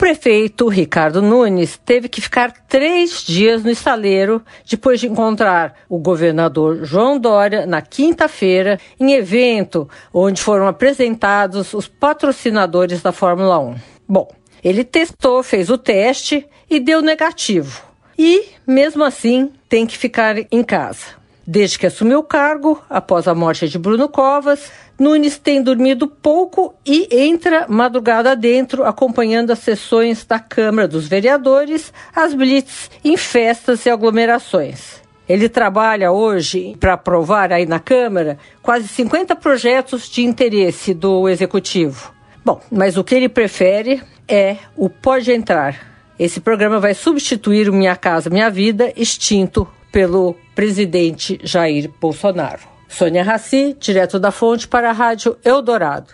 Prefeito Ricardo Nunes teve que ficar três dias no estaleiro depois de encontrar o governador João Dória na quinta-feira em evento onde foram apresentados os patrocinadores da Fórmula 1. Bom, ele testou, fez o teste e deu negativo. E, mesmo assim, tem que ficar em casa. Desde que assumiu o cargo, após a morte de Bruno Covas, Nunes tem dormido pouco e entra madrugada dentro, acompanhando as sessões da Câmara dos Vereadores, as blitz em festas e aglomerações. Ele trabalha hoje para aprovar aí na Câmara quase 50 projetos de interesse do Executivo. Bom, mas o que ele prefere é o Pode Entrar. Esse programa vai substituir o Minha Casa Minha Vida, extinto pelo presidente Jair Bolsonaro. Sônia Raci, direto da fonte para a Rádio Eldorado.